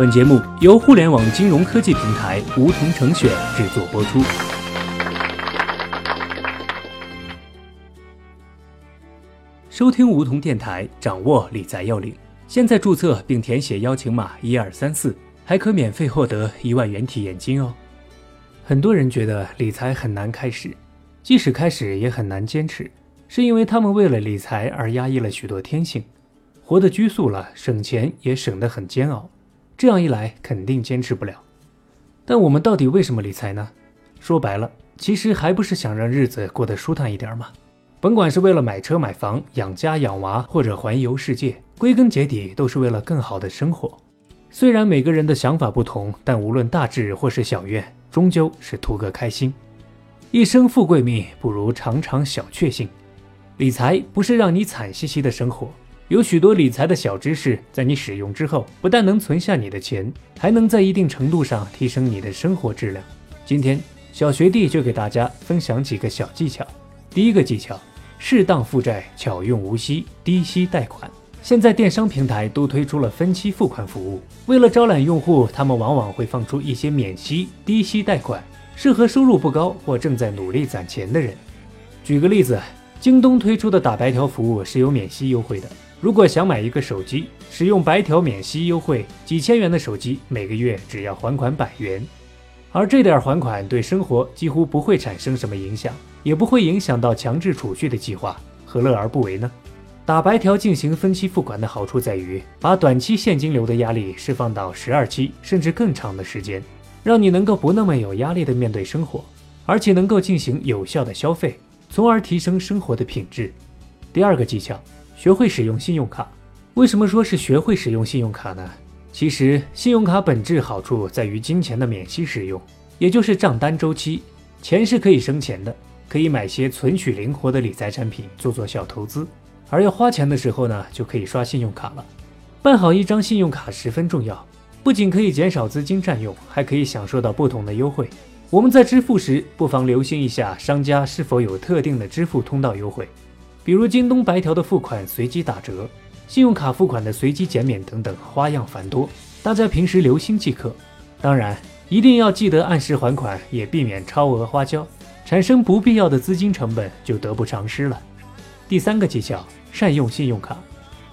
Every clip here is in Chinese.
本节目由互联网金融科技平台梧桐城选制作播出。收听梧桐电台，掌握理财要领。现在注册并填写邀请码一二三四，还可免费获得一万元体验金哦。很多人觉得理财很难开始，即使开始也很难坚持，是因为他们为了理财而压抑了许多天性，活得拘束了，省钱也省得很煎熬。这样一来，肯定坚持不了。但我们到底为什么理财呢？说白了，其实还不是想让日子过得舒坦一点吗？甭管是为了买车买房、养家养娃，或者环游世界，归根结底都是为了更好的生活。虽然每个人的想法不同，但无论大志或是小愿，终究是图个开心。一生富贵命，不如尝尝小确幸。理财不是让你惨兮兮的生活，有许多理财的小知识，在你使用之后，不但能存下你的钱，还能在一定程度上提升你的生活质量。今天，小学弟就给大家分享几个小技巧。第一个技巧。适当负债，巧用无息，低息贷款。现在电商平台都推出了分期付款服务，为了招揽用户，他们往往会放出一些免息、低息贷款，适合收入不高或正在努力攒钱的人。举个例子，京东推出的打白条服务是有免息优惠的。如果想买一个手机，使用白条免息优惠，几千元的手机每个月只要还款百元。而这点还款对生活几乎不会产生什么影响，也不会影响到强制储蓄的计划，何乐而不为呢？打白条进行分期付款的好处在于，把短期现金流的压力释放到十二期甚至更长的时间，让你能够不那么有压力的面对生活，而且能够进行有效的消费，从而提升生活的品质。第二个技巧，学会使用信用卡。为什么说是学会使用信用卡呢？其实，信用卡本质好处在于金钱的免息使用，也就是账单周期，钱是可以生钱的，可以买些存取灵活的理财产品，做做小投资。而要花钱的时候呢，就可以刷信用卡了。办好一张信用卡十分重要，不仅可以减少资金占用，还可以享受到不同的优惠。我们在支付时，不妨留心一下商家是否有特定的支付通道优惠，比如京东白条的付款随机打折。信用卡付款的随机减免等等花样繁多，大家平时留心即可。当然，一定要记得按时还款，也避免超额花销，产生不必要的资金成本就得不偿失了。第三个技巧，善用信用卡，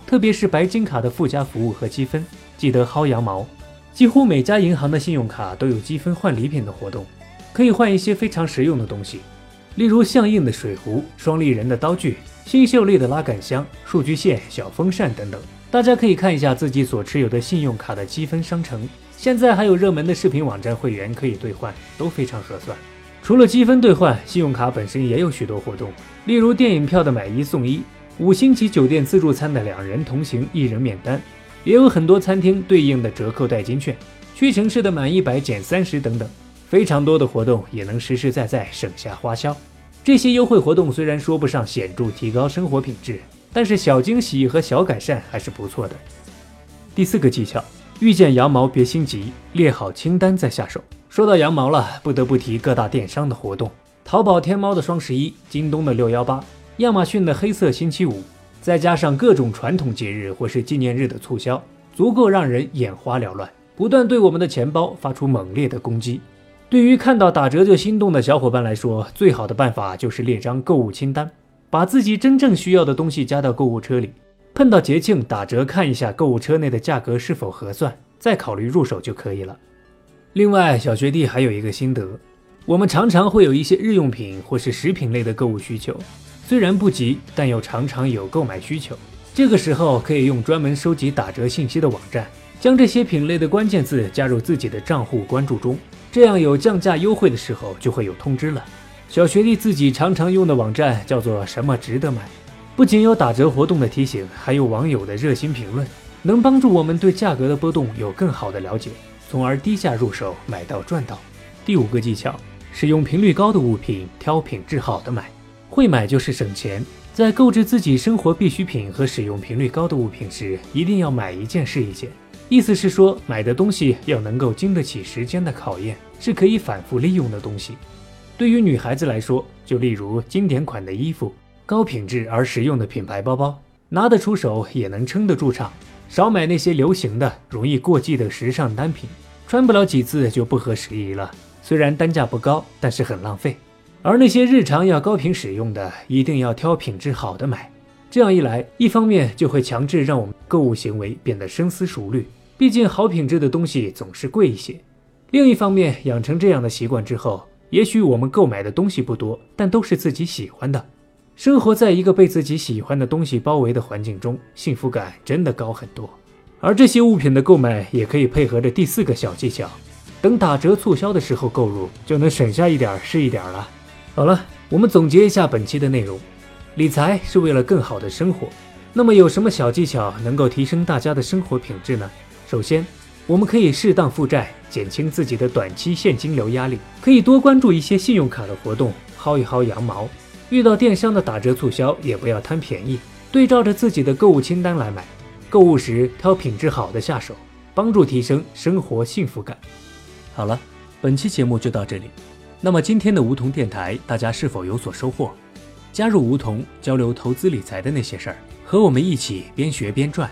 特别是白金卡的附加服务和积分，记得薅羊毛。几乎每家银行的信用卡都有积分换礼品的活动，可以换一些非常实用的东西，例如相应的水壶、双立人的刀具。新秀丽的拉杆箱、数据线、小风扇等等，大家可以看一下自己所持有的信用卡的积分商城。现在还有热门的视频网站会员可以兑换，都非常合算。除了积分兑换，信用卡本身也有许多活动，例如电影票的买一送一，五星级酒店自助餐的两人同行一人免单，也有很多餐厅对应的折扣代金券，屈臣氏的满一百减三十等等，非常多的活动也能实实在在省下花销。这些优惠活动虽然说不上显著提高生活品质，但是小惊喜和小改善还是不错的。第四个技巧，遇见羊毛别心急，列好清单再下手。说到羊毛了，不得不提各大电商的活动：淘宝天猫的双十一，京东的六幺八，亚马逊的黑色星期五，再加上各种传统节日或是纪念日的促销，足够让人眼花缭乱，不断对我们的钱包发出猛烈的攻击。对于看到打折就心动的小伙伴来说，最好的办法就是列张购物清单，把自己真正需要的东西加到购物车里。碰到节庆打折，看一下购物车内的价格是否合算，再考虑入手就可以了。另外，小学弟还有一个心得：我们常常会有一些日用品或是食品类的购物需求，虽然不急，但又常常有购买需求。这个时候可以用专门收集打折信息的网站，将这些品类的关键字加入自己的账户关注中。这样有降价优惠的时候就会有通知了。小学弟自己常常用的网站叫做“什么值得买”，不仅有打折活动的提醒，还有网友的热心评论，能帮助我们对价格的波动有更好的了解，从而低价入手，买到赚到。第五个技巧，使用频率高的物品，挑品质好的买。会买就是省钱，在购置自己生活必需品和使用频率高的物品时，一定要买一件是一件。意思是说，买的东西要能够经得起时间的考验，是可以反复利用的东西。对于女孩子来说，就例如经典款的衣服、高品质而实用的品牌包包，拿得出手也能撑得住场。少买那些流行的、容易过季的时尚单品，穿不了几次就不合时宜了。虽然单价不高，但是很浪费。而那些日常要高频使用的，一定要挑品质好的买。这样一来，一方面就会强制让我们购物行为变得深思熟虑，毕竟好品质的东西总是贵一些；另一方面，养成这样的习惯之后，也许我们购买的东西不多，但都是自己喜欢的。生活在一个被自己喜欢的东西包围的环境中，幸福感真的高很多。而这些物品的购买也可以配合着第四个小技巧，等打折促销的时候购入，就能省下一点是一点了。好了，我们总结一下本期的内容：理财是为了更好的生活。那么有什么小技巧能够提升大家的生活品质呢？首先，我们可以适当负债，减轻自己的短期现金流压力，可以多关注一些信用卡的活动，薅一薅羊毛。遇到电商的打折促销，也不要贪便宜，对照着自己的购物清单来买。购物时挑品质好的下手，帮助提升生活幸福感。好了，本期节目就到这里。那么今天的梧桐电台，大家是否有所收获？加入梧桐，交流投资理财的那些事儿，和我们一起边学边赚。